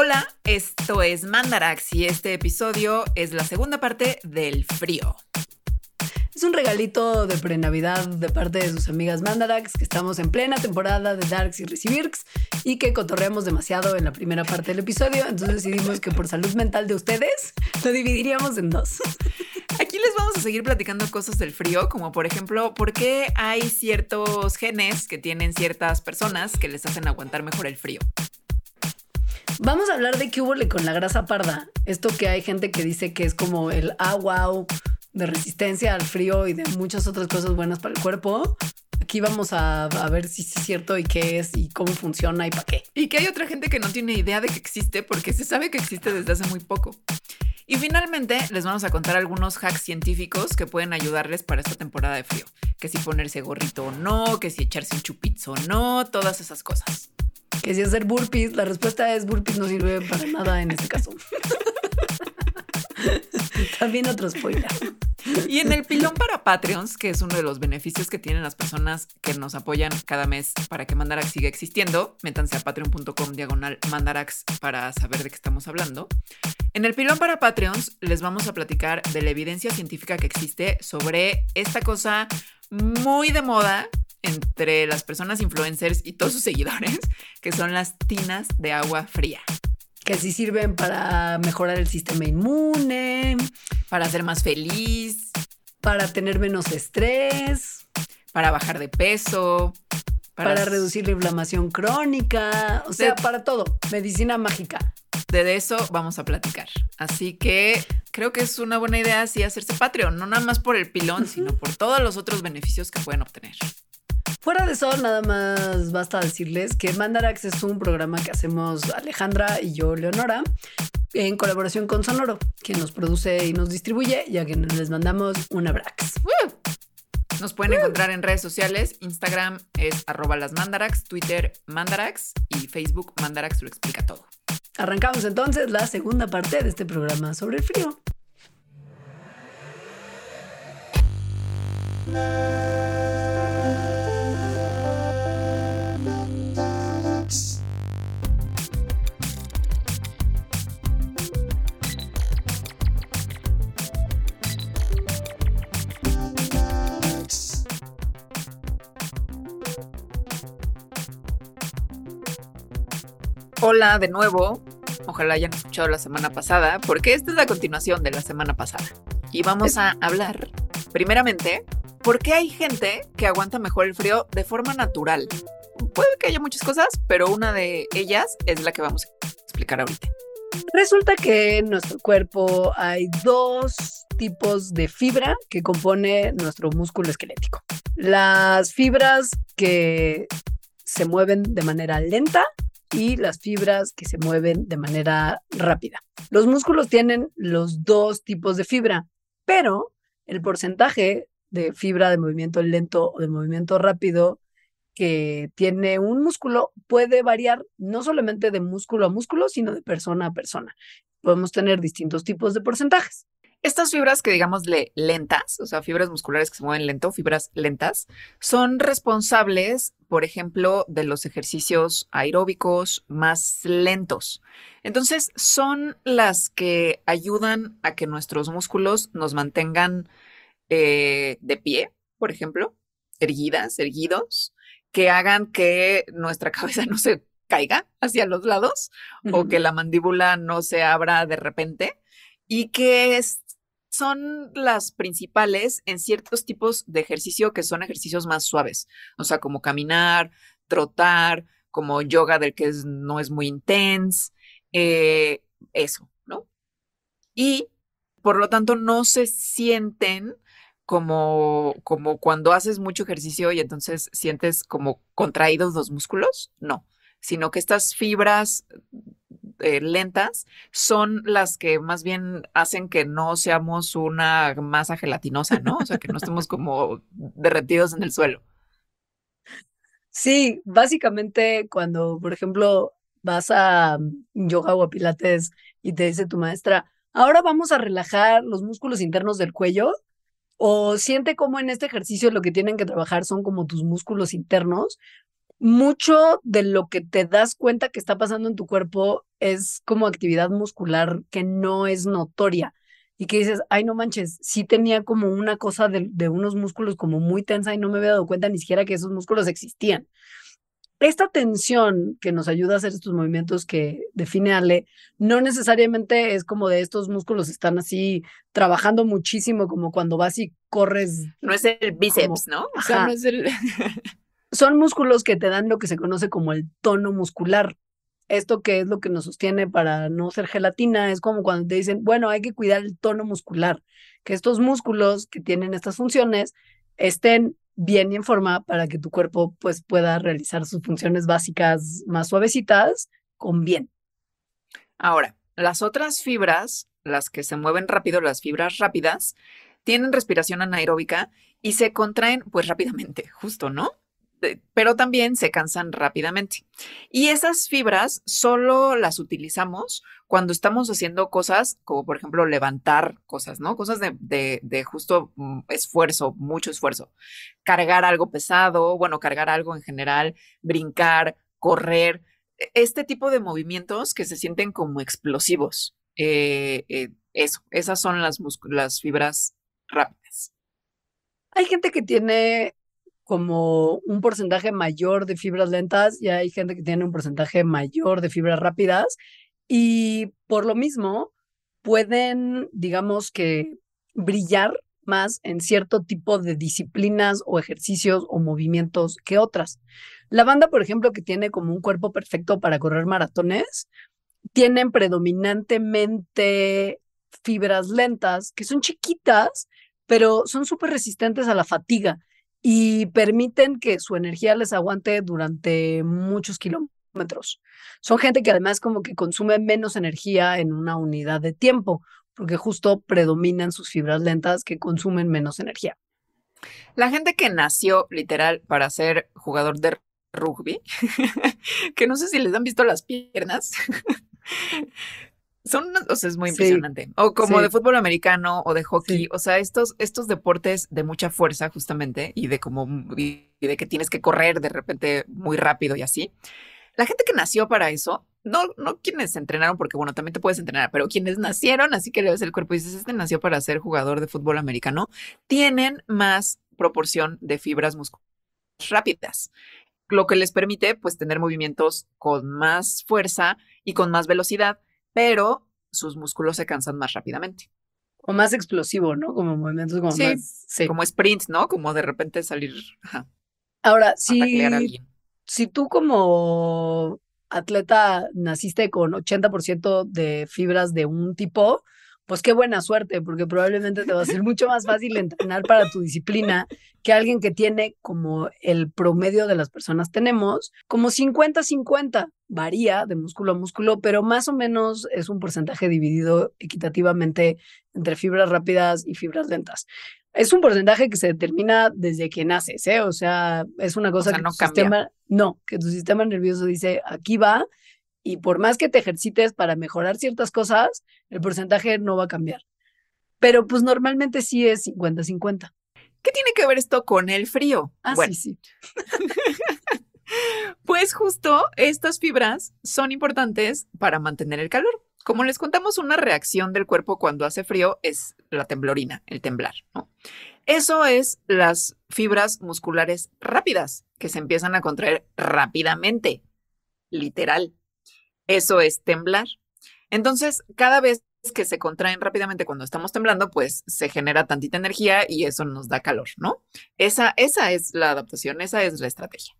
Hola, esto es Mandarax y este episodio es la segunda parte del frío. Es un regalito de pre-Navidad de parte de sus amigas Mandarax, que estamos en plena temporada de Darks y Recibirks y que cotorreamos demasiado en la primera parte del episodio. Entonces decidimos que por salud mental de ustedes lo dividiríamos en dos. Les vamos a seguir platicando cosas del frío, como por ejemplo, por qué hay ciertos genes que tienen ciertas personas que les hacen aguantar mejor el frío. Vamos a hablar de qué hubo con la grasa parda. Esto que hay gente que dice que es como el ah, wow de resistencia al frío y de muchas otras cosas buenas para el cuerpo. Aquí vamos a, a ver si es cierto y qué es y cómo funciona y para qué. Y que hay otra gente que no tiene idea de que existe porque se sabe que existe desde hace muy poco. Y finalmente les vamos a contar algunos hacks científicos que pueden ayudarles para esta temporada de frío. Que si ponerse gorrito o no, que si echarse un chupito o no, todas esas cosas. Que si hacer burpees, la respuesta es burpees no sirve para nada en este caso. También otro spoiler. Y en el pilón para Patreons, que es uno de los beneficios que tienen las personas que nos apoyan cada mes para que Mandarax siga existiendo, métanse a patreon.com diagonal Mandarax para saber de qué estamos hablando. En el pilón para Patreons les vamos a platicar de la evidencia científica que existe sobre esta cosa muy de moda entre las personas influencers y todos sus seguidores, que son las tinas de agua fría. Que sí sirven para mejorar el sistema inmune, para ser más feliz, para tener menos estrés, para bajar de peso, para, reducir la inflamación crónica, o sea, para todo, medicina mágica. De eso vamos a platicar. Así que creo que es una buena idea así hacerse Patreon, no nada más por el pilón, sino por todos los otros beneficios que pueden obtener. Fuera de eso, nada más basta decirles que Mandarax es un programa que hacemos Alejandra y yo, Leonora, en colaboración con Sonoro, quien nos produce y nos distribuye, ya que les mandamos un abrax. Nos pueden encontrar en redes sociales. Instagram es arroba las mandarax, Twitter mandarax y Facebook mandarax lo explica todo. Arrancamos entonces la segunda parte de este programa sobre el frío. Hola de nuevo. Ojalá hayan escuchado la semana pasada, porque esta es la continuación de la semana pasada. Y vamos a hablar, primeramente, por qué hay gente que aguanta mejor el frío de forma natural. Puede que haya muchas cosas, pero una de ellas es la que vamos a explicar ahorita. Resulta que en nuestro cuerpo hay dos tipos de fibra que compone nuestro músculo esquelético. Las fibras que se mueven de manera lenta y las fibras que se mueven de manera rápida. Los músculos tienen los dos tipos de fibra, pero el porcentaje de fibra de movimiento lento o de movimiento rápido que tiene un músculo puede variar no solamente de músculo a músculo, sino de persona a persona. Podemos tener distintos tipos de porcentajes. Estas fibras que digamosle lentas, o sea, fibras musculares que se mueven lento, fibras lentas, son responsables, por ejemplo, de los ejercicios aeróbicos más lentos. Entonces, son las que ayudan a que nuestros músculos nos mantengan eh, de pie por ejemplo, erguidas, erguidos, que hagan que nuestra cabeza no se caiga hacia los lados o que la mandíbula no se abra de repente y que son las principales en ciertos tipos de ejercicio que son ejercicios más suaves, o sea, como caminar, trotar, como yoga del que no es muy intenso, eh, eso, ¿no? Y por lo tanto no se sienten como, como cuando haces mucho ejercicio y entonces sientes como contraídos los músculos, no, sino que estas fibras eh, lentas son las que más bien hacen que no seamos una masa gelatinosa, ¿no? O sea, que no estemos como derretidos en el suelo. Sí, básicamente cuando, por ejemplo, vas a yoga o a pilates y te dice tu maestra, ahora vamos a relajar los músculos internos del cuello, o siente como en este ejercicio lo que tienen que trabajar son como tus músculos internos, mucho de lo que te das cuenta que está pasando en tu cuerpo es como actividad muscular que no es notoria y que dices, ay, no manches, sí tenía como una cosa de, de, unos músculos como muy tensa y no me había dado cuenta ni siquiera que esos músculos existían. Esta tensión que nos ayuda a hacer estos movimientos que define Ale, no necesariamente es como de estos músculos están así trabajando muchísimo, como cuando vas y corres. No es el bíceps, ¿no? O sea, no es el... son músculos que te dan lo que se conoce como el tono muscular. Esto que es lo que nos sostiene para no ser gelatina, es como cuando te dicen, bueno, hay que cuidar el tono muscular, que estos músculos que tienen estas funciones estén bien y en forma para que tu cuerpo pues pueda realizar sus funciones básicas más suavecitas con bien. Ahora, las otras fibras, las que se mueven rápido, las fibras rápidas, tienen respiración anaeróbica y se contraen pues rápidamente, justo, ¿no? Pero también se cansan rápidamente. Y esas fibras solo las utilizamos cuando estamos haciendo cosas como, por ejemplo, levantar cosas, ¿no? Cosas de, de, justo mm, esfuerzo, mucho esfuerzo. Cargar algo pesado, bueno, cargar algo en general, brincar, correr, e, este tipo de movimientos que se sienten como explosivos. Eh, eh, eso, esas son las, las fibras rápidas. Hay gente que tiene como un porcentaje mayor de fibras lentas y hay gente que tiene un porcentaje mayor de fibras rápidas y por lo mismo pueden, digamos que, brillar más en cierto tipo de disciplinas o ejercicios o movimientos que otras. La banda, por ejemplo, que tiene como un cuerpo perfecto para correr maratones, tienen predominantemente fibras lentas que son chiquitas, pero son súper resistentes a la fatiga y permiten que su energía les aguante durante muchos kilómetros. Son gente que además como que consume menos energía en una unidad de tiempo, porque justo predominan sus fibras lentas que consumen menos energía. La gente que nació literal para ser jugador de rugby, que no sé si les han visto las piernas, son, o sea, es muy impresionante. o como de fútbol americano o de hockey, o sea, estos, estos deportes de mucha fuerza justamente y de como, y de que tienes que correr de repente muy rápido y así. La gente que nació para eso, no, no quienes se entrenaron, porque bueno, también te puedes entrenar, pero quienes nacieron, así que le ves el cuerpo y dices, este nació para ser jugador de fútbol americano, tienen más proporción de fibras musculares rápidas, lo que les permite pues tener movimientos con más fuerza y con más velocidad pero sus músculos se cansan más rápidamente. O más explosivo, ¿no? Como movimientos como más. Sí. Como sprint, ¿no? Como de repente salir. Ahora, si, si tú como atleta naciste con 80% de fibras de un tipo, pues qué buena suerte, porque probablemente te va a ser mucho más fácil entrenar para tu disciplina que alguien que tiene como el promedio de las personas tenemos, como 50-50, varía de músculo a músculo, pero más o menos es un porcentaje dividido equitativamente entre fibras rápidas y fibras lentas. Es un porcentaje que se determina desde que naces, ¿eh? O sea, es una cosa que no tu sistema, no, que tu sistema nervioso dice, aquí va, y por más que te ejercites para mejorar ciertas cosas, el porcentaje no va a cambiar. Pero pues normalmente sí es 50-50. ¿Qué tiene que ver esto con el frío? Ah, sí, sí. pues justo estas fibras son importantes para mantener el calor. Como les contamos, una reacción del cuerpo cuando hace frío es la temblorina, el temblar, ¿no? Eso es las fibras musculares rápidas que se empiezan a contraer rápidamente, literal. Eso es temblar. Entonces, cada vez que se contraen rápidamente cuando estamos temblando, pues se genera tantita energía y eso nos da calor, ¿no? Esa, esa es la adaptación, esa es la estrategia.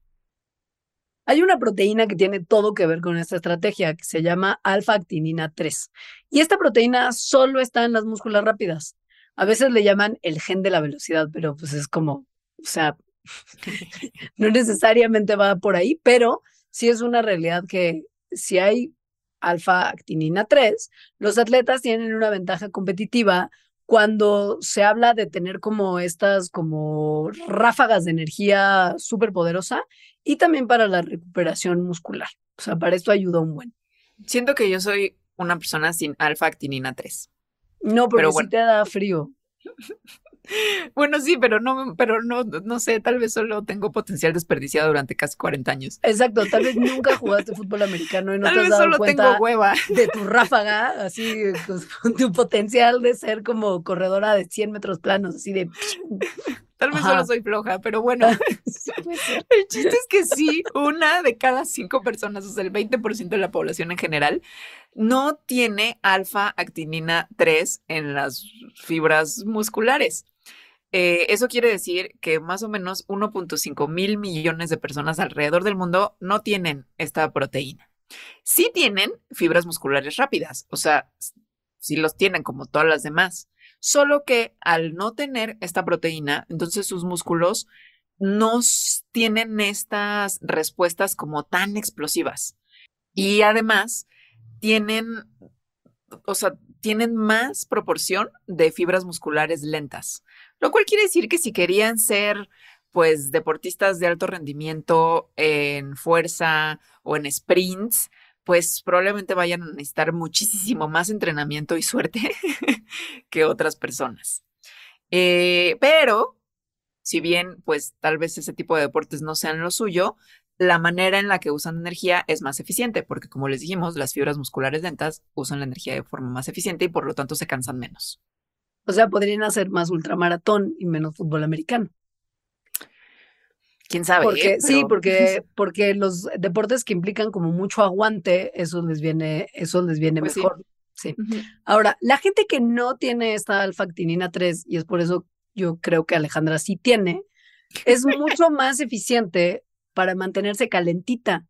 Hay una proteína que tiene todo que ver con esta estrategia que se llama alfa-actinina 3. Y esta proteína solo está en las músculas rápidas. A veces le llaman el gen de la velocidad, pero pues es como, o sea, no necesariamente va por ahí, pero sí es una realidad que si hay alfa-actinina 3, los atletas tienen una ventaja competitiva cuando se habla de tener como estas como ráfagas de energía súper poderosa y también para la recuperación muscular. O sea, para esto ayuda un buen. Siento que yo soy una persona sin alfa-actinina 3. No, pero, sí te da frío. Bueno, sí, pero no, pero no, no sé, tal vez solo tengo potencial desperdiciado durante casi 40 años. Exacto, tal vez nunca jugaste fútbol americano y no tal te has dado solo cuenta tengo hueva. de tu ráfaga, así, pues, tu potencial de ser como corredora de 100 metros planos, así de... Tal vez Ajá. solo soy floja, pero bueno. El chiste es que sí, una de cada cinco personas, o sea, el 20% de la población en general, no tiene alfa-actinina 3 en las fibras musculares. Eh, eso quiere decir que más o menos 1.5 mil millones de personas alrededor del mundo no tienen esta proteína. Sí tienen fibras musculares rápidas, o sea, sí los tienen como todas las demás, solo que al no tener esta proteína, entonces sus músculos no tienen estas respuestas como tan explosivas. Y además tienen, o sea, tienen más proporción de fibras musculares lentas, lo cual quiere decir que si querían ser, pues, deportistas de alto rendimiento en fuerza o en sprints, pues probablemente vayan a necesitar muchísimo más entrenamiento y suerte que otras personas. Eh, pero, si bien, pues, tal vez ese tipo de deportes no sean lo suyo, la manera en la que usan energía es más eficiente, porque como les dijimos, las fibras musculares lentas usan la energía de forma más eficiente y por lo tanto se cansan menos. O sea, podrían hacer más ultramaratón y menos fútbol americano. ¿Quién sabe? Porque, eh? sí, porque, porque los deportes que implican como mucho aguante, eso les viene, eso les viene Pues sí. mejor. Sí. Ahora, la gente que no tiene esta alfa-actinina 3, y es por eso yo creo que Alejandra sí tiene, es mucho más eficiente para mantenerse calentita.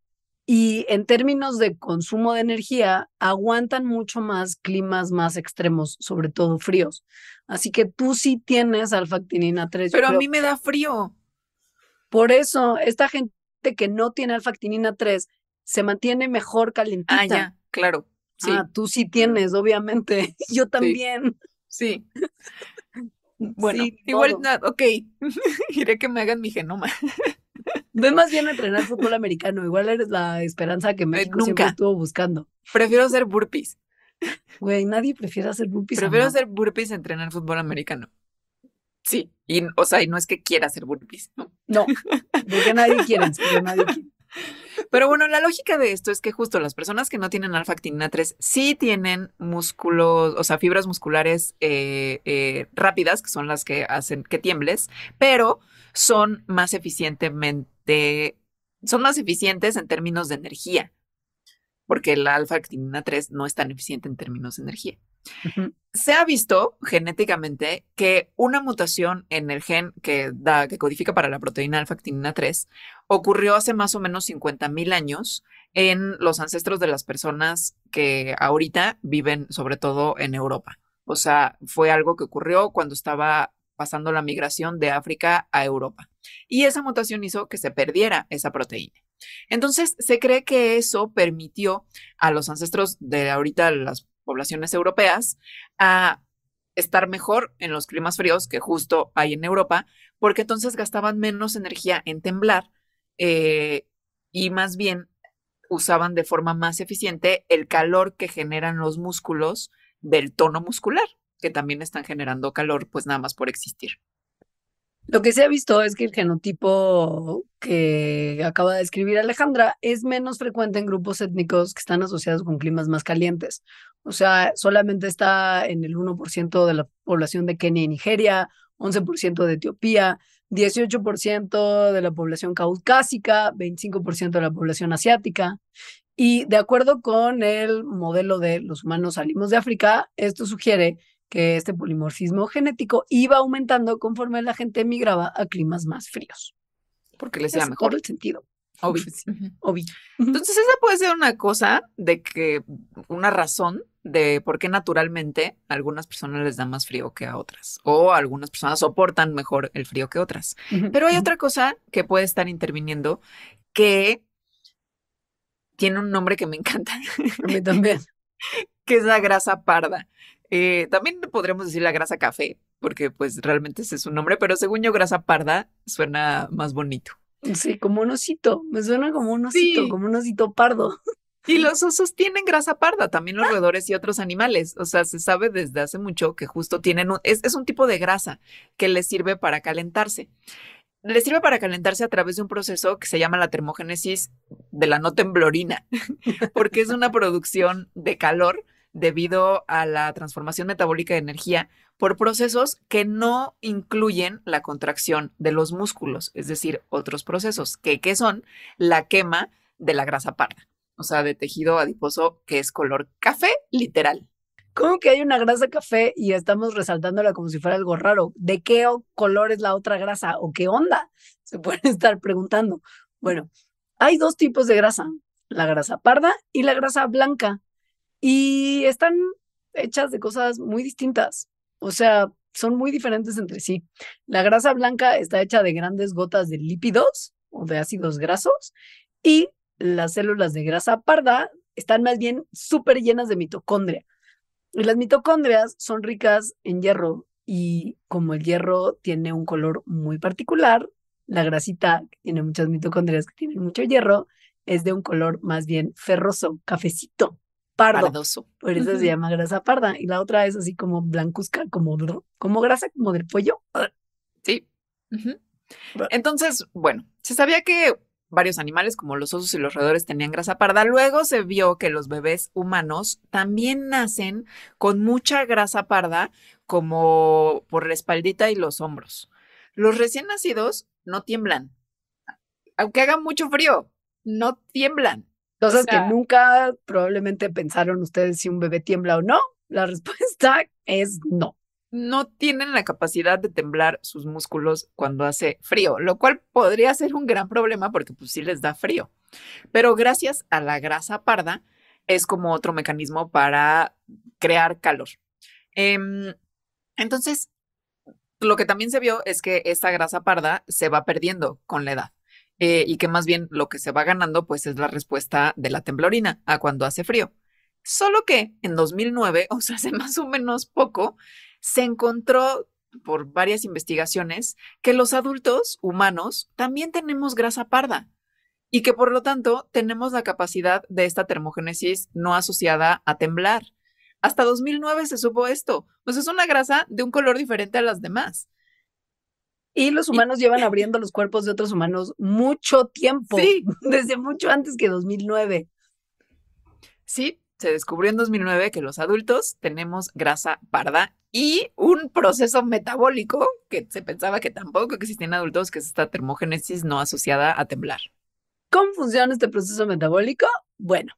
Y en términos de consumo de energía, aguantan mucho más climas más extremos, sobre todo fríos. Así que tú sí tienes alfa-actinina 3. yo Pero a mí me da frío. Por eso, esta gente que no tiene alfa-actinina 3 se mantiene mejor calentita. Ah, ya, claro. Sí, Ah, tú sí tienes, obviamente. Yo también. sí. Bueno, Sí, igual, todo. na- ok. Iré que me hagan mi genoma. Ve más bien a entrenar fútbol americano. Igual eres la esperanza que México siempre estuvo buscando. Prefiero hacer burpees. Güey, nadie prefiere hacer burpees. Prefiero hacer burpees a entrenar fútbol americano. Sí, y, o sea, y no es que quiera hacer burpees, ¿no? No, porque nadie quiere, nadie quiere. Pero bueno, la lógica de esto es que justo las personas que no tienen alfa-actinina 3 sí tienen músculos, o sea, fibras musculares eh, eh, rápidas, que son las que hacen que tiembles, pero son más eficientemente, son más eficientes en términos de energía, porque la alfa-actinina 3 no es tan eficiente en términos de energía. Se ha visto genéticamente que una mutación en el gen que da, que codifica para la proteína alfa-actinina 3 ocurrió hace más o menos 50 mil años en los ancestros de las personas que ahorita viven sobre todo en Europa. O sea, fue algo que ocurrió cuando estaba pasando la migración de África a Europa. Y esa mutación hizo que se perdiera esa proteína. Entonces, se cree que eso permitió a los ancestros de ahorita las poblaciones europeas a estar mejor en los climas fríos que justo hay en Europa, porque entonces gastaban menos energía en temblar eh, y más bien usaban de forma más eficiente el calor que generan los músculos del tono muscular, que también están generando calor, pues nada más por existir. Lo que se ha visto es que el genotipo que acaba de describir Alejandra es menos frecuente en grupos étnicos que están asociados con climas más calientes. O sea, solamente está en el 1% de la población de Kenia y Nigeria, 11% de Etiopía, 18% de la población caucásica, 25% de la población asiática. Y de acuerdo con el modelo de los humanos salimos de África, esto sugiere que este polimorfismo genético iba aumentando conforme la gente migraba a climas más fríos. Porque les Es mejor. el sentido. Obvio. Obvio. Entonces, esa puede ser una cosa de que, una razón de por qué naturalmente a algunas personas les da más frío que a otras, o algunas personas soportan mejor el frío que otras. Pero hay otra cosa que puede estar interviniendo que tiene un nombre que me encanta, A mí también. que es la grasa parda. Eh, también podríamos decir la grasa café, porque pues realmente ese es su nombre, pero según yo grasa parda suena más bonito. Sí, como un osito. Me suena como un osito, Sí. como un osito pardo. Y los osos tienen grasa parda, también los roedores y otros animales. O sea, se sabe desde hace mucho que justo tienen un, es, es un tipo de grasa que les sirve para calentarse. Les sirve para calentarse a través de un proceso que se llama la termogénesis de la no temblorina, porque es una producción de calor debido a la transformación metabólica de energía por procesos que no incluyen la contracción de los músculos, es decir, otros procesos, que, son la quema de la grasa parda, o sea, de tejido adiposo que es color café, literal. ¿Cómo que hay una grasa café y estamos resaltándola como si fuera algo raro? ¿De qué color es la otra grasa o qué onda? Se pueden estar preguntando. Bueno, hay dos tipos de grasa, la grasa parda y la grasa blanca. Y están hechas de cosas muy distintas. O sea, son muy diferentes entre sí. La grasa blanca está hecha de grandes gotas de lípidos o de ácidos grasos y las células de grasa parda están más bien súper llenas de mitocondria. Y las mitocondrias son ricas en hierro y como el hierro tiene un color muy particular, la grasita que tiene muchas mitocondrias que tienen mucho hierro es de un color más bien ferroso, cafecito, pardo. Pardoso. Por eso se llama grasa parda. Y la otra es así como blancuzca, como, como grasa como del pollo. Sí. Entonces, bueno, se sabía que varios animales como los osos y los roedores tenían grasa parda. Luego se vio que los bebés humanos también nacen con mucha grasa parda, como por la espaldita y los hombros. Los recién nacidos no tiemblan. Aunque haga mucho frío, no tiemblan. Cosas sea- que nunca probablemente pensaron ustedes si un bebé tiembla o no. La respuesta es no. no tienen la capacidad de temblar sus músculos cuando hace frío, lo cual podría ser un gran problema porque pues sí les da frío. Pero gracias a la grasa parda es como otro mecanismo para crear calor. Em, entonces, lo que también se vio es que esta grasa parda se va perdiendo con la edad. Eh, y que más bien lo que se va ganando pues es la respuesta de la temblorina a cuando hace frío. Solo que en 2009, o sea, hace más o menos poco, se encontró por varias investigaciones que los adultos humanos también tenemos grasa parda y que por lo tanto tenemos la capacidad de esta termogénesis no asociada a temblar. Hasta 2009 se supo esto. Pues es una grasa de un color diferente a las demás. Y los humanos llevan abriendo los cuerpos de otros humanos mucho tiempo, Sí. desde mucho antes que 2009. Sí, se descubrió en 2009 que los adultos tenemos grasa parda y un proceso metabólico que se pensaba que tampoco existía en adultos, que es esta termogénesis no asociada a temblar. ¿Cómo funciona este proceso metabólico? Bueno,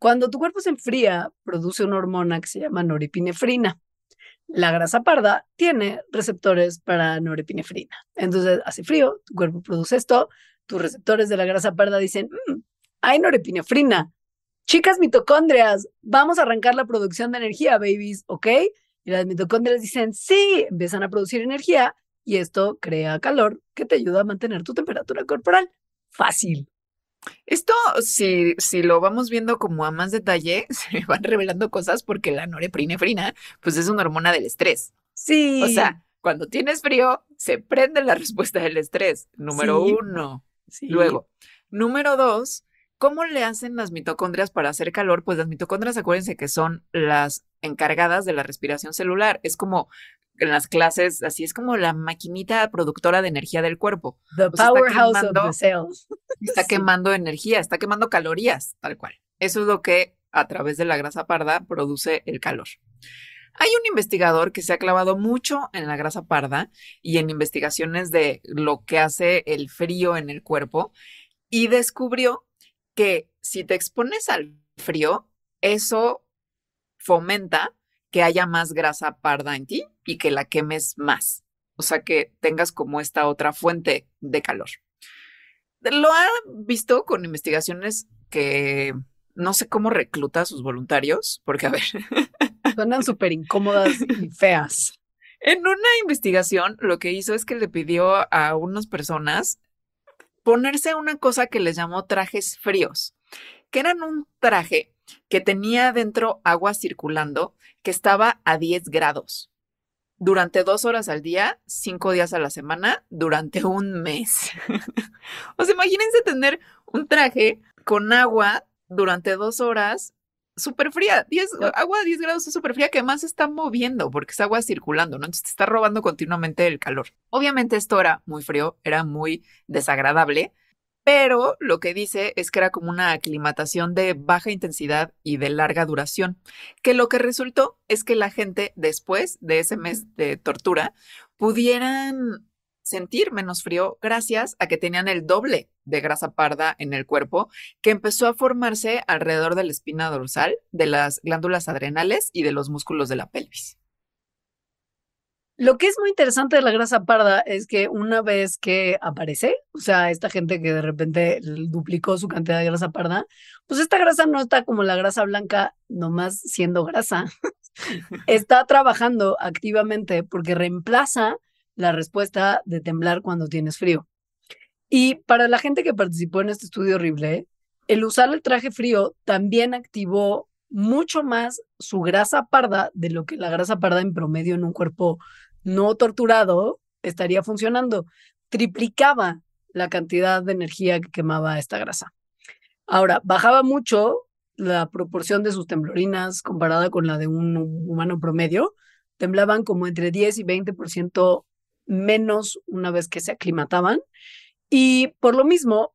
cuando tu cuerpo se enfría, produce una hormona que se llama norepinefrina. La grasa parda tiene receptores para norepinefrina. Entonces hace frío, tu cuerpo produce esto, tus receptores de la grasa parda dicen, "Mm, hay norepinefrina. Chicas mitocondrias, vamos a arrancar la producción de energía, babies, ¿ok? Y las mitocondrias dicen, sí, empiezan a producir energía y esto crea calor que te ayuda a mantener tu temperatura corporal. Fácil. Esto, si, si lo vamos viendo como a más detalle, se van revelando cosas porque la norepinefrina, pues es una hormona del estrés. Sí. O sea, cuando tienes frío, se prende la respuesta del estrés, número Sí. uno. sí. Luego, número dos, ¿cómo le hacen las mitocondrias para hacer calor? Pues las mitocondrias, acuérdense que son las encargadas de la respiración celular. Es como en las clases, así es como la maquinita productora de energía del cuerpo. The powerhouse of the cells. Está Sí. quemando energía, está quemando calorías, tal cual. Eso es lo que a través de la grasa parda produce el calor. Hay un investigador que se ha clavado mucho en la grasa parda y en investigaciones de lo que hace el frío en el cuerpo y descubrió que si te expones al frío, eso fomenta que haya más grasa parda en ti y que la quemes más. O sea, que tengas como esta otra fuente de calor. Lo ha visto con investigaciones que no sé cómo recluta a sus voluntarios, porque a ver. Suenan súper incómodas y feas. En una investigación, lo que hizo es que le pidió a unas personas ponerse una cosa que les llamó trajes fríos, que eran un traje que tenía dentro agua circulando que estaba a 10 grados durante dos horas al día, cinco días a la semana, durante un mes. o sea, imagínense tener un traje con agua durante dos horas súper fría. agua a 10 grados es súper fría que además se está moviendo porque es agua circulando, ¿no? Entonces te está robando continuamente el calor. Obviamente esto era muy frío, era muy desagradable, pero lo que dice es que era como una aclimatación de baja intensidad y de larga duración, que lo que resultó es que la gente después de ese mes de tortura pudieran sentir menos frío gracias a que tenían el doble de grasa parda en el cuerpo que empezó a formarse alrededor de la espina dorsal, de las glándulas adrenales y de los músculos de la pelvis. Lo que es muy interesante de la grasa parda es que una vez que aparece, o sea, esta gente que de repente duplicó su cantidad de grasa parda, pues esta grasa no está como la grasa blanca nomás siendo grasa. está trabajando activamente porque reemplaza la respuesta de temblar cuando tienes frío. Y para la gente que participó en este estudio horrible, el usar el traje frío también activó mucho más su grasa parda de lo que la grasa parda en promedio en un cuerpo no torturado estaría funcionando. Triplicaba la cantidad de energía que quemaba esta grasa. Ahora, bajaba mucho la proporción de sus temblorinas comparada con la de un humano promedio. Temblaban como entre 10 y 20% menos una vez que se aclimataban. Y por lo mismo,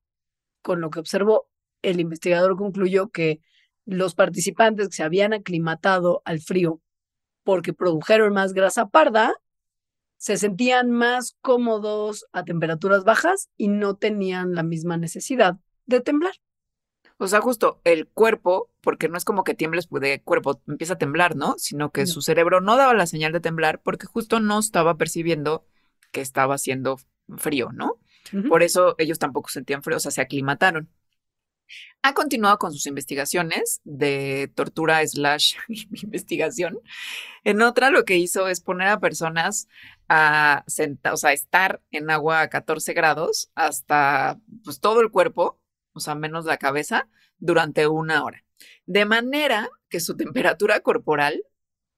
con lo que observó, el investigador concluyó que los participantes que se habían aclimatado al frío porque produjeron más grasa parda se sentían más cómodos a temperaturas bajas y no tenían la misma necesidad de temblar. O sea, justo el cuerpo, porque no es como que tiembles de cuerpo empieza a temblar, ¿no? Sino que su cerebro no daba la señal de temblar porque justo no estaba percibiendo que estaba haciendo frío, ¿no? Por eso ellos tampoco sentían frío, o sea, se aclimataron. Ha continuado con sus investigaciones de tortura slash investigación. En otra lo que hizo es poner a personas a o sea, estar en agua a 14 grados hasta pues, todo el cuerpo, o sea, menos la cabeza, durante una hora. De manera que su temperatura corporal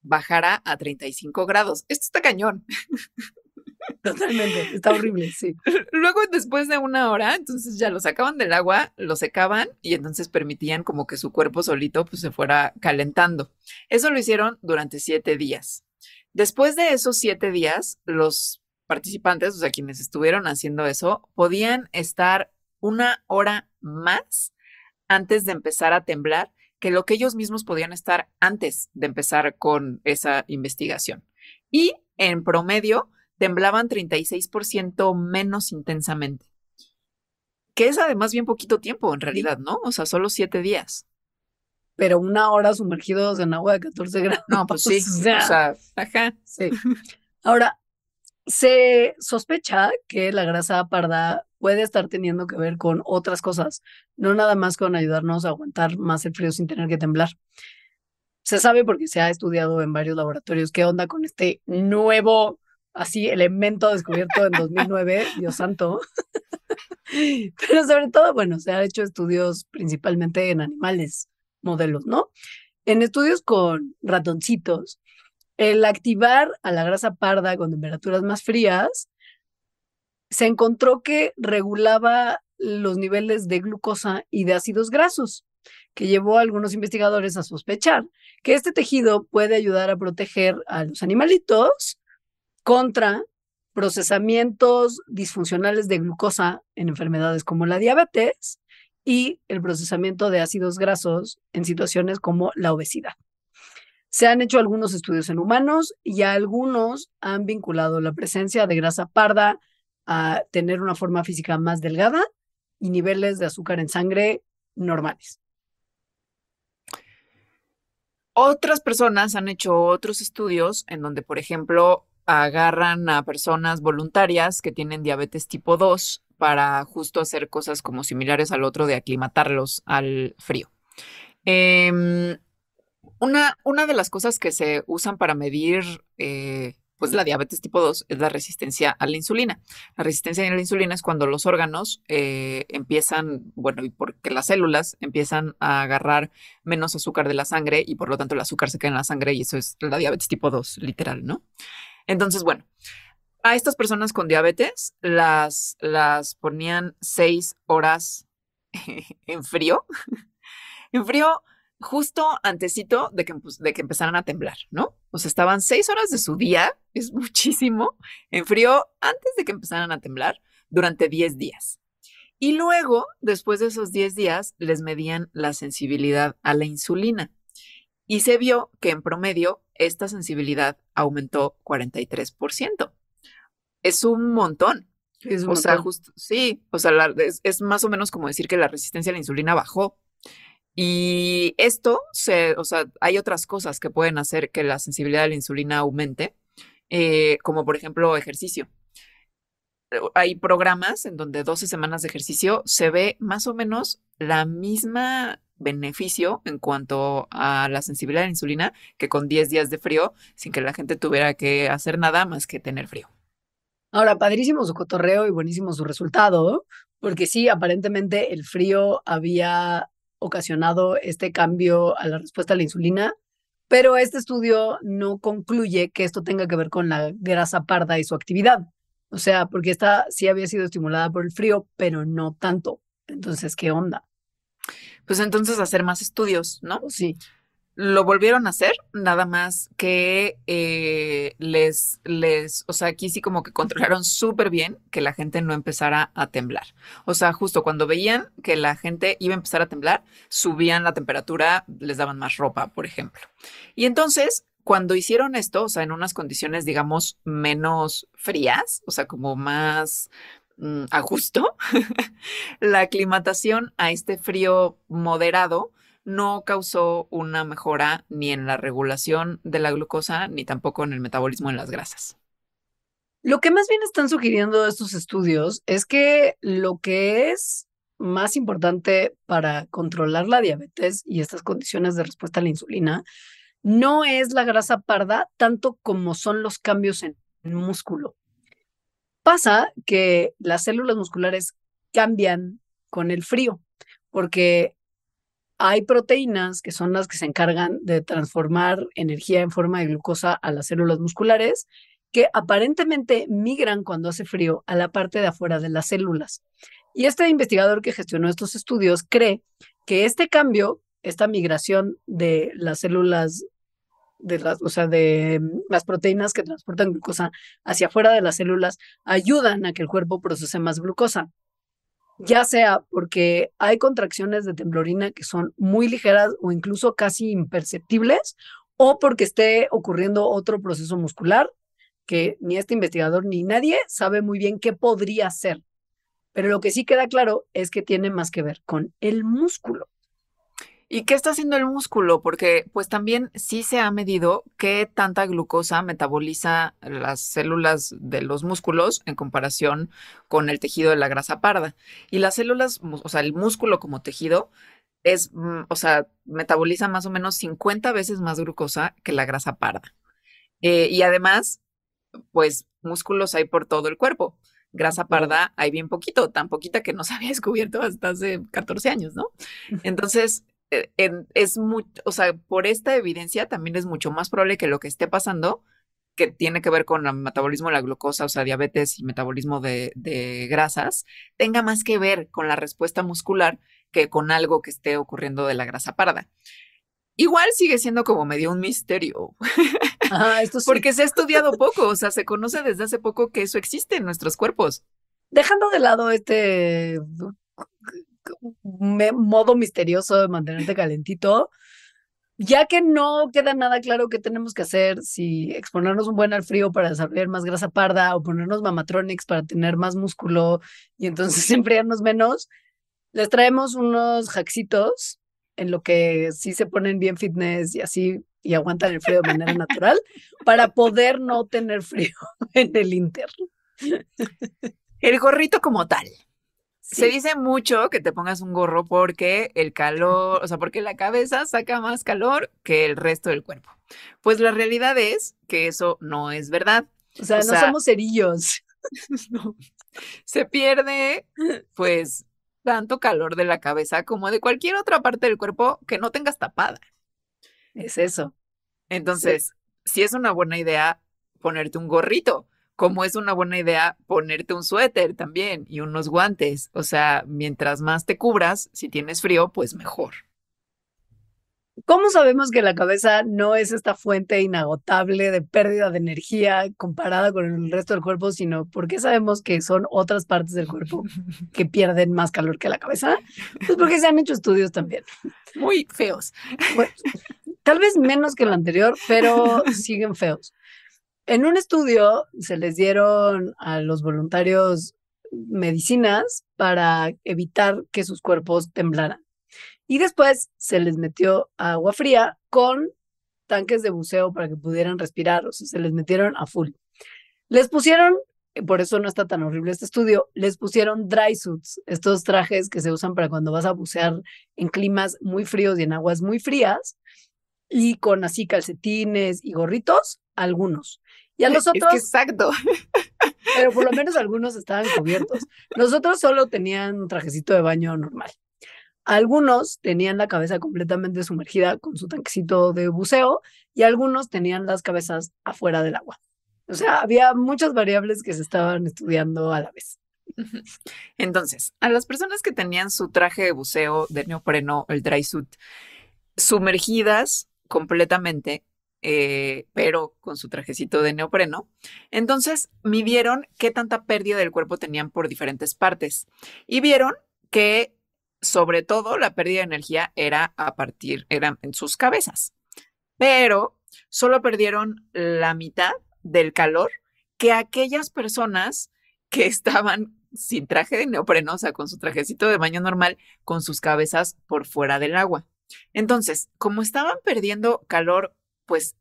bajara a 35 grados. Esto está cañón. Totalmente, está horrible, sí. Luego, después de una hora, entonces ya lo sacaban del agua, lo secaban y entonces permitían como que su cuerpo solito pues se fuera calentando. Eso lo hicieron durante siete días. Después de esos siete días, los participantes, o sea, quienes estuvieron haciendo eso, podían estar una hora más antes de empezar a temblar que lo que ellos mismos podían estar antes de empezar con esa investigación. Y en promedio, temblaban 36% menos intensamente. Que es además bien poquito tiempo en realidad, ¿no? O sea, solo siete días. Pero una hora sumergidos en agua de 14 grados. No, pues sí. o sea, ajá. Sí. Ahora, se sospecha que la grasa parda puede estar teniendo que ver con otras cosas, no nada más con ayudarnos a aguantar más el frío sin tener que temblar. Se sabe porque se ha estudiado en varios laboratorios qué onda con este nuevo así elemento descubierto en 2009, Dios santo. Pero sobre todo, bueno, se han hecho estudios principalmente en animales, modelos, ¿no? En estudios con ratoncitos, el activar a la grasa parda con temperaturas más frías, se encontró que regulaba los niveles de glucosa y de ácidos grasos, que llevó a algunos investigadores a sospechar que este tejido puede ayudar a proteger a los animalitos contra procesamientos disfuncionales de glucosa en enfermedades como la diabetes y el procesamiento de ácidos grasos en situaciones como la obesidad. Se han hecho algunos estudios en humanos y algunos han vinculado la presencia de grasa parda a tener una forma física más delgada y niveles de azúcar en sangre normales. Otras personas han hecho otros estudios en donde, por ejemplo, agarran a personas voluntarias que tienen diabetes tipo 2 para justo hacer cosas como similares al otro de aclimatarlos al frío. Eh, una, una de las cosas que se usan para medir eh, pues la diabetes tipo 2 es la resistencia a la insulina. La resistencia a la insulina es cuando los órganos eh, empiezan, bueno, y porque las células empiezan a agarrar menos azúcar de la sangre y por lo tanto el azúcar se queda en la sangre y eso es la diabetes tipo 2, literal, ¿no? Entonces, bueno, a estas personas con diabetes las, las ponían seis horas en frío. en frío justo antesito de que, pues, de que empezaran a temblar, ¿no? O sea, estaban seis horas de su día, es muchísimo, en frío antes de que empezaran a temblar durante 10 días. Y luego, después de esos 10 días, les medían la sensibilidad a la insulina. Y se vio que en promedio esta sensibilidad aumentó 43%. Es un montón. Es un o sea, montón. justo, sí, o sea, la- es, es más o menos como decir que la resistencia a la insulina bajó. Y esto, se, o sea, hay otras cosas que pueden hacer que la sensibilidad a la insulina aumente, eh, como por ejemplo ejercicio. Hay programas en donde 12 semanas de ejercicio se ve más o menos la misma beneficio en cuanto a la sensibilidad a la insulina que con 10 días de frío sin que la gente tuviera que hacer nada más que tener frío. Ahora, padrísimo su cotorreo y buenísimo su resultado, porque sí, aparentemente el frío había ocasionado este cambio a la respuesta a la insulina, pero este estudio no concluye que esto tenga que ver con la grasa parda y su actividad. O sea, porque esta sí había sido estimulada por el frío, pero no tanto. Entonces, ¿qué onda? Pues entonces hacer más estudios, ¿no? Sí. Lo volvieron a hacer, nada más que eh, les, les, o sea, aquí sí como que controlaron súper bien que la gente no empezara a temblar. O sea, justo cuando veían que la gente iba a empezar a temblar, subían la temperatura, les daban más ropa, por ejemplo. Y entonces, cuando hicieron esto, o sea, en unas condiciones, digamos, menos frías, o sea, como más mm, a gusto, la aclimatación a este frío moderado no causó una mejora ni en la regulación de la glucosa ni tampoco en el metabolismo en las grasas. Lo que más bien están sugiriendo estos estudios es que lo que es más importante para controlar la diabetes y estas condiciones de respuesta a la insulina no es la grasa parda tanto como son los cambios en músculo. Pasa que las células musculares cambian con el frío porque hay proteínas que son las que se encargan de transformar energía en forma de glucosa a las células musculares que aparentemente migran cuando hace frío a la parte de afuera de las células. Y este investigador que gestionó estos estudios cree que este cambio, esta migración de las células, de las, o sea, de mm, las proteínas que transportan glucosa hacia afuera de las células, ayudan a que el cuerpo procese más glucosa. Ya sea porque hay contracciones de temblorina que son muy ligeras o incluso casi imperceptibles, o porque esté ocurriendo otro proceso muscular que ni este investigador ni nadie sabe muy bien qué podría ser. Pero lo que sí queda claro es que tiene más que ver con el músculo. ¿Y qué está haciendo el músculo? Porque pues también sí se ha medido qué tanta glucosa metaboliza las células de los músculos en comparación con el tejido de la grasa parda. Y las células, o sea, el músculo como tejido es, mm, o sea, metaboliza más o menos 50 veces más glucosa que la grasa parda. Eh, y además, pues músculos hay por todo el cuerpo. Grasa parda hay bien poquito, tan poquita que no se había descubierto hasta hace 14 años, ¿no? Entonces, en- es muy, o sea, por esta evidencia también es mucho más probable que lo que esté pasando, que tiene que ver con el metabolismo de la glucosa, o sea, diabetes y metabolismo de, de grasas, tenga más que ver con la respuesta muscular que con algo que esté ocurriendo de la grasa parda. Igual sigue siendo como medio un misterio, esto sí. porque se ha estudiado poco, o sea, se conoce desde hace poco que eso existe en nuestros cuerpos. Dejando de lado este modo misterioso de mantenerte calentito. Ya que no queda nada claro qué tenemos que hacer, si exponernos un buen al frío para desarrollar más grasa parda o ponernos mamatronics para tener más músculo y entonces enfriarnos menos, les traemos unos hacksitos en lo que sí se ponen bien fitness y así y aguantan el frío de manera natural para poder no tener frío en el interno. El gorrito como tal. Se dice mucho que te pongas un gorro porque el calor, o sea, porque la cabeza saca más calor que el resto del cuerpo. Pues la realidad es que eso no es verdad. O sea, no somos cerillos. Se pierde, pues, tanto calor de la cabeza como de cualquier otra parte del cuerpo que no tengas tapada. Es eso. Entonces, si es una buena idea ponerte un gorrito, como es una buena idea ponerte un suéter también y unos guantes. O sea, mientras más te cubras, si tienes frío, pues mejor. ¿Cómo sabemos que la cabeza no es esta fuente inagotable de pérdida de energía comparada con el resto del cuerpo, sino porque sabemos que son otras partes del cuerpo que pierden más calor que la cabeza? Pues porque se han hecho estudios también. Muy feos. tal vez menos que el anterior, pero siguen feos. En un estudio se les dieron a los voluntarios medicinas para evitar que sus cuerpos temblaran. Y después se les metió agua fría con tanques de buceo para que pudieran respirar, o sea, se les metieron a full. Les pusieron, por eso no está tan horrible este estudio, les pusieron dry suits, estos trajes que se usan para cuando vas a bucear en climas muy fríos y en aguas muy frías, y con así calcetines y gorritos, algunos. Y a los otros. exacto. Pero por lo menos algunos estaban cubiertos. Los otros solo tenían un trajecito de baño normal. Algunos tenían la cabeza completamente sumergida con su tanquecito de buceo y algunos tenían las cabezas afuera del agua. O sea, había muchas variables que se estaban estudiando a la vez. Entonces, a las personas que tenían su traje de buceo de neopreno, el dry suit, sumergidas completamente, eh, pero con su trajecito de neopreno, entonces midieron qué tanta pérdida del cuerpo tenían por diferentes partes y vieron que sobre todo la pérdida de energía era a partir, era en sus cabezas, pero solo perdieron la mitad del calor que aquellas personas que estaban sin traje de neopreno, o sea, con su trajecito de baño normal, con sus cabezas por fuera del agua. Entonces, como estaban perdiendo calor, pues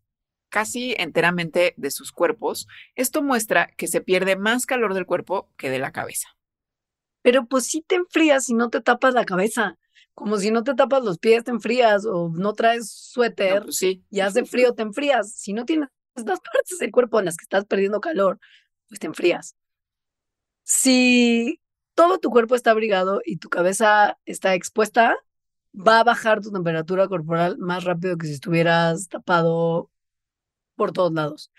casi enteramente de sus cuerpos, esto muestra que se pierde más calor del cuerpo que de la cabeza. Pero pues sí te enfrías si no te tapas la cabeza. Como si no te tapas los pies, te enfrías, o no traes suéter pues sí. y hace frío, te enfrías. Si no tienes estas partes del cuerpo en las que estás perdiendo calor, pues te enfrías. Si todo tu cuerpo está abrigado y tu cabeza está expuesta, va a bajar tu temperatura corporal más rápido que si estuvieras tapado por todos lados.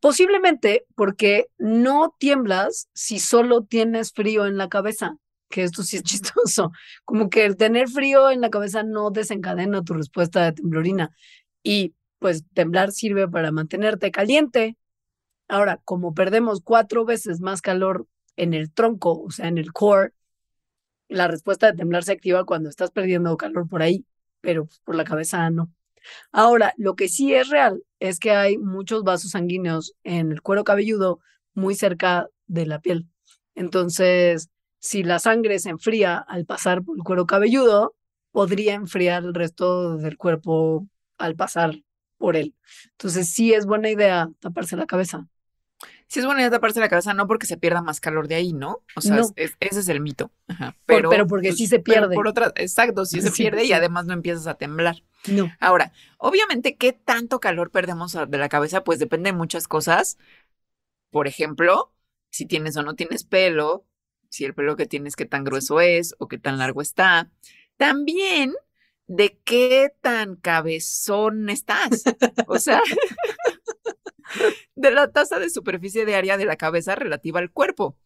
Posiblemente porque no tiemblas si solo tienes frío en la cabeza, que esto sí es chistoso, como que el tener frío en la cabeza no desencadena tu respuesta de temblorina y pues temblar sirve para mantenerte caliente. Ahora, como perdemos cuatro veces más calor en el tronco, o sea, en el core, la respuesta de temblar se activa cuando estás perdiendo calor por ahí, pero pues, por la cabeza no. Ahora, lo que sí es real es que hay muchos vasos sanguíneos en el cuero cabelludo muy cerca de la piel. Entonces, si la sangre se enfría al pasar por el cuero cabelludo, podría enfriar el resto del cuerpo al pasar por él. Entonces, sí es buena idea taparse la cabeza. Sí es buena idea taparse la cabeza, no porque se pierda más calor de ahí, ¿no? O sea, ese es el mito. Pero, pero porque pues, sí se pierde. Por otra, exacto, sí se pierde y además no empiezas a temblar. No. Ahora, obviamente, ¿qué tanto calor perdemos de la cabeza? Pues depende de muchas cosas. Por ejemplo, si tienes o no tienes pelo, si el pelo que tienes qué tan grueso es o qué tan largo está. También de qué tan cabezón estás. O sea, de la tasa de superficie de área de la cabeza relativa al cuerpo.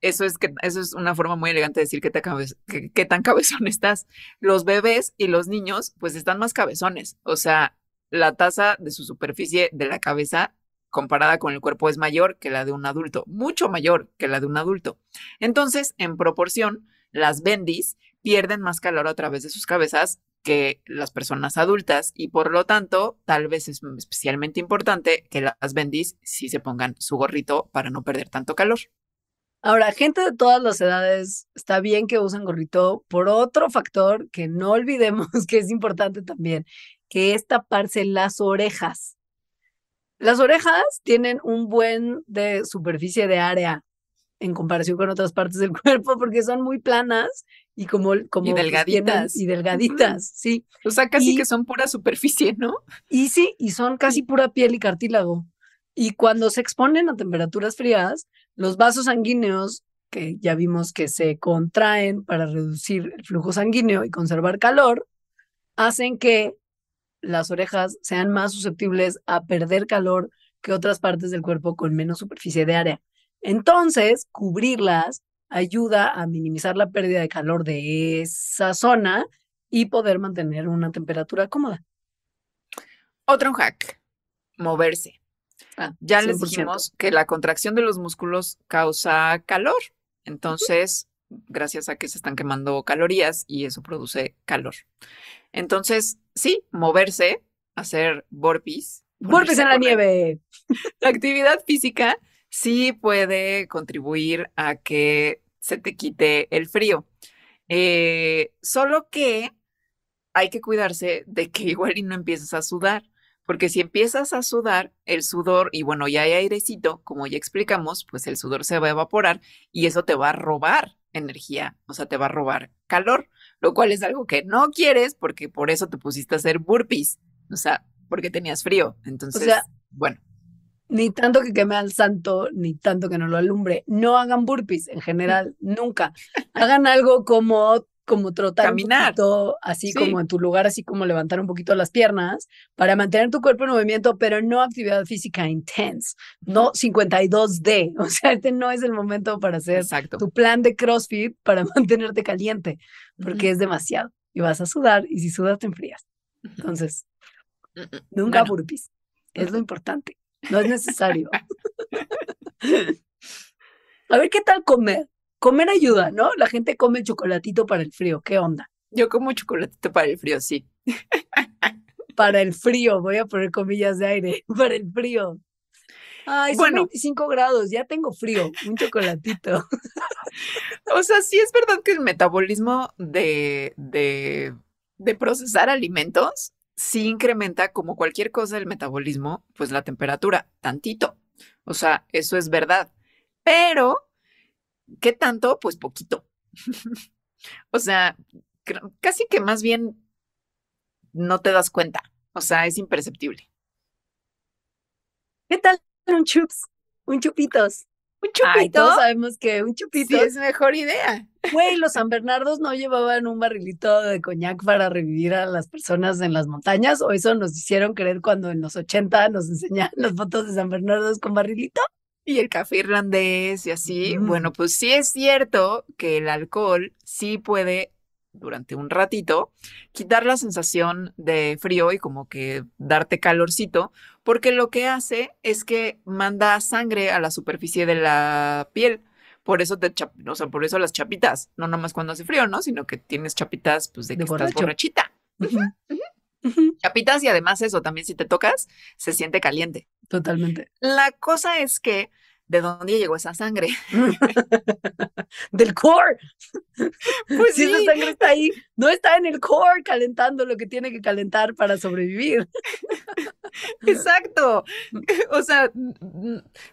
Eso es, que, eso es una forma muy elegante de decir qué, te tan cabezón estás. Los bebés y los niños, pues están más cabezones. O sea, la tasa de su superficie de la cabeza comparada con el cuerpo es mayor que la de un adulto, mucho mayor que la de un adulto. Entonces, en proporción, las bendis pierden más calor a través de sus cabezas que las personas adultas y por lo tanto tal vez es especialmente importante que las bendis sí se pongan su gorrito para no perder tanto calor. Ahora, gente de todas las edades, está bien que usen gorrito por otro factor que no olvidemos que es importante también, que es taparse las orejas. Las orejas tienen un buen de superficie de área en comparación con otras partes del cuerpo porque son muy planas y como, como y delgaditas. y delgaditas, sí. O sea, casi que son pura superficie, ¿no? Y sí, y son casi pura piel y cartílago. Y cuando se exponen a temperaturas frías, los vasos sanguíneos, que ya vimos que se contraen para reducir el flujo sanguíneo y conservar calor, hacen que las orejas sean más susceptibles a perder calor que otras partes del cuerpo con menos superficie de área. Entonces, cubrirlas ayuda a minimizar la pérdida de calor de esa zona y poder mantener una temperatura cómoda. Otro hack, moverse. Ah, ya les dijimos que la contracción de los músculos causa calor. Entonces, gracias a que se están quemando calorías y eso produce calor. Entonces, sí, moverse, hacer burpees. Burpees en la nieve. La actividad física sí puede contribuir a que se te quite el frío. Eh, solo que hay que cuidarse de que igual y no empieces a sudar, porque si empiezas a sudar, el sudor, y bueno, ya hay airecito, como ya explicamos, pues el sudor se va a evaporar y eso te va a robar energía, o sea, te va a robar calor, lo cual es algo que no quieres porque por eso te pusiste a hacer burpees, o sea, porque tenías frío. Entonces, bueno ni tanto que queme al santo, ni tanto que no lo alumbre. No hagan burpees en general, nunca. Hagan algo como como trotar Caminar. un poquito, así como en tu lugar, así como levantar un poquito las piernas para mantener tu cuerpo en movimiento, pero no actividad física intensa, no 52D, o sea, este no es el momento para hacer tu plan de CrossFit para mantenerte caliente, porque es demasiado y vas a sudar y si sudas te enfrías. Entonces, mm, mm, nunca burpees, es lo importante. No es necesario. A ver, ¿qué tal comer? Comer ayuda, ¿no? La gente come chocolatito para el frío. ¿Qué onda? Yo como chocolatito para el frío, sí. Para el frío, voy a poner comillas de aire. Para el frío. Ay, son 25 grados, ya tengo frío. Un chocolatito. O sea, sí es verdad que el metabolismo de, de, de procesar alimentos si incrementa como cualquier cosa del metabolismo, pues la temperatura, tantito. O sea, eso es verdad. Pero, ¿qué tanto? Pues poquito. o sea, casi que más bien no te das cuenta. O sea, es imperceptible. ¿Qué tal un chups? Un chupitos. Un chupito. todos sabemos que un chupito. es mejor idea. Güey, los San Bernardos no llevaban un barrilito de coñac para revivir a las personas en las montañas, o eso nos hicieron creer cuando en los 80 nos enseñaban las fotos de San Bernardos con barrilito. Y el café irlandés y así. Bueno, pues sí es cierto que el alcohol sí puede durante un ratito, quitar la sensación de frío y como que darte calorcito, porque lo que hace es que manda sangre a la superficie de la piel. Por eso te o sea, por eso las chapitas, no nomás cuando hace frío, ¿no? Sino que tienes chapitas pues de que estás borrachita. Chapitas y además eso, también si te tocas, se siente caliente. Totalmente. La cosa es que ¿de dónde llegó esa sangre? Del core. Pues si esa sangre está ahí, no está en el core calentando lo que tiene que calentar para sobrevivir. Exacto. O sea,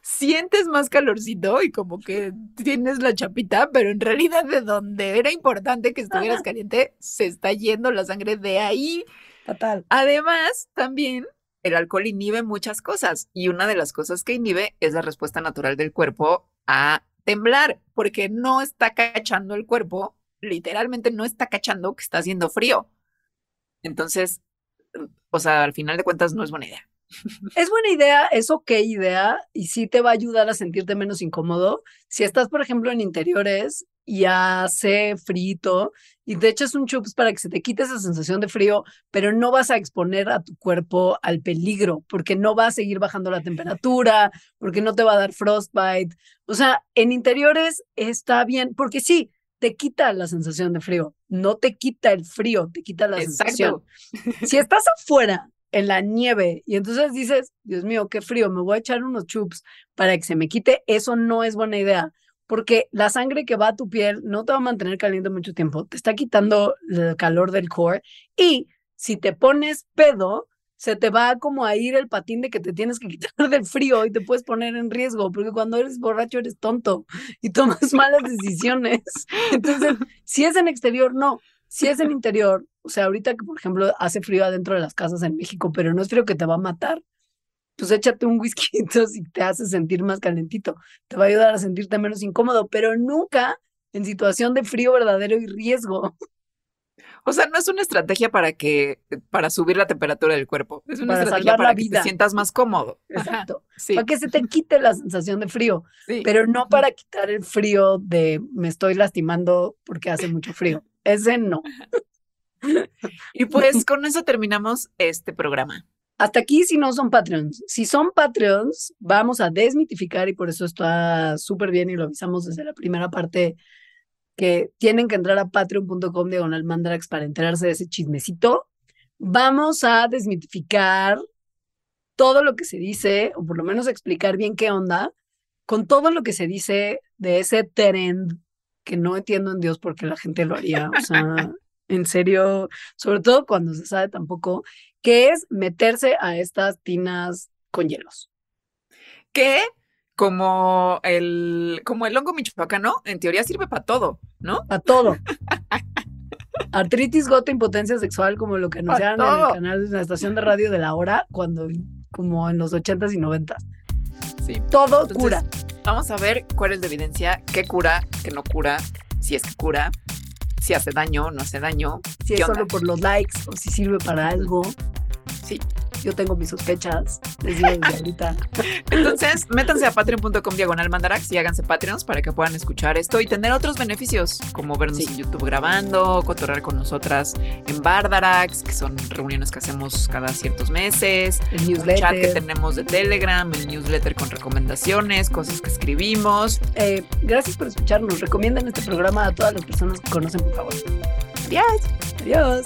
sientes más calorcito y como que tienes la chapita, pero en realidad de donde era importante que estuvieras caliente, se está yendo la sangre de ahí. Fatal. Además, también el alcohol inhibe muchas cosas y una de las cosas que inhibe es la respuesta natural del cuerpo a temblar, porque no está cachando el cuerpo, literalmente no está cachando que está haciendo frío. Entonces, o sea, al final de cuentas no es buena idea. Es buena idea, es ok idea y sí te va a ayudar a sentirte menos incómodo. Si estás, por ejemplo, en interiores y hace frito y te echas un chups para que se te quite esa sensación de frío, pero no vas a exponer a tu cuerpo al peligro porque no va a seguir bajando la temperatura, porque no te va a dar frostbite. O sea, en interiores está bien, porque sí, te quita la sensación de frío, no te quita el frío, te quita la sensación. Si estás afuera en la nieve y entonces dices, Dios mío, qué frío, me voy a echar unos chups para que se me quite, eso no es buena idea, porque la sangre que va a tu piel no te va a mantener caliente mucho tiempo, te está quitando el calor del core y si te pones pedo, se te va como a ir el patín de que te tienes que quitar del frío y te puedes poner en riesgo, porque cuando eres borracho eres tonto y tomas malas decisiones. Entonces, si es en exterior, no. Si es en interior, o sea, ahorita que por ejemplo hace frío adentro de las casas en México, pero no es frío que te va a matar, pues échate un whisky si te hace sentir más calentito. Te va a ayudar a sentirte menos incómodo, pero nunca en situación de frío verdadero y riesgo. O sea, no es una estrategia para que para subir la temperatura del cuerpo, es una Para estrategia para que vida. te sientas más cómodo. Ajá, Exacto. Sí, Para que se te quite la sensación de frío, sí. pero no para quitar el frío de me estoy lastimando porque hace mucho frío. Ese no. Y pues con eso terminamos este programa. Hasta aquí si no son Patreons. Si son Patreons, vamos a desmitificar y por eso está súper bien y lo avisamos desde la primera parte que tienen que entrar a patreon.com diagonal mandrax para enterarse de ese chismecito. Vamos a desmitificar todo lo que se dice, o por lo menos explicar bien qué onda, con todo lo que se dice de ese trend que no entiendo en Dios por qué la gente lo haría. O sea, en serio, sobre todo cuando se sabe tampoco, que es meterse a estas tinas con hielos. Que como el, como el hongo michoacano, en teoría sirve para todo, ¿no? A todo. Artritis, gota, impotencia sexual, como lo que anunciaron en el canal de la estación de radio de la hora, cuando, como en los ochentas y noventas. Sí. Todo Entonces, cura. Vamos a ver cuál es la evidencia, qué cura, qué no cura, si es que cura, si hace daño, no hace daño. Si es solo por los likes o si sirve para algo. Sí. Yo tengo mis sospechas. Les digo desde ahorita. Entonces, métanse a patreon.com diagonal mandarax y háganse Patreons para que puedan escuchar esto y tener otros beneficios, como vernos Sí. en YouTube grabando, cotorrear con nosotras en Bardarax, que son reuniones que hacemos cada ciertos meses, El un chat que newsletter. tenemos de Telegram, el newsletter con recomendaciones, cosas que escribimos. Eh, gracias por escucharnos. Recomienden este programa a todas las personas que conocen, por favor. Adiós. Adiós.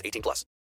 18 plus.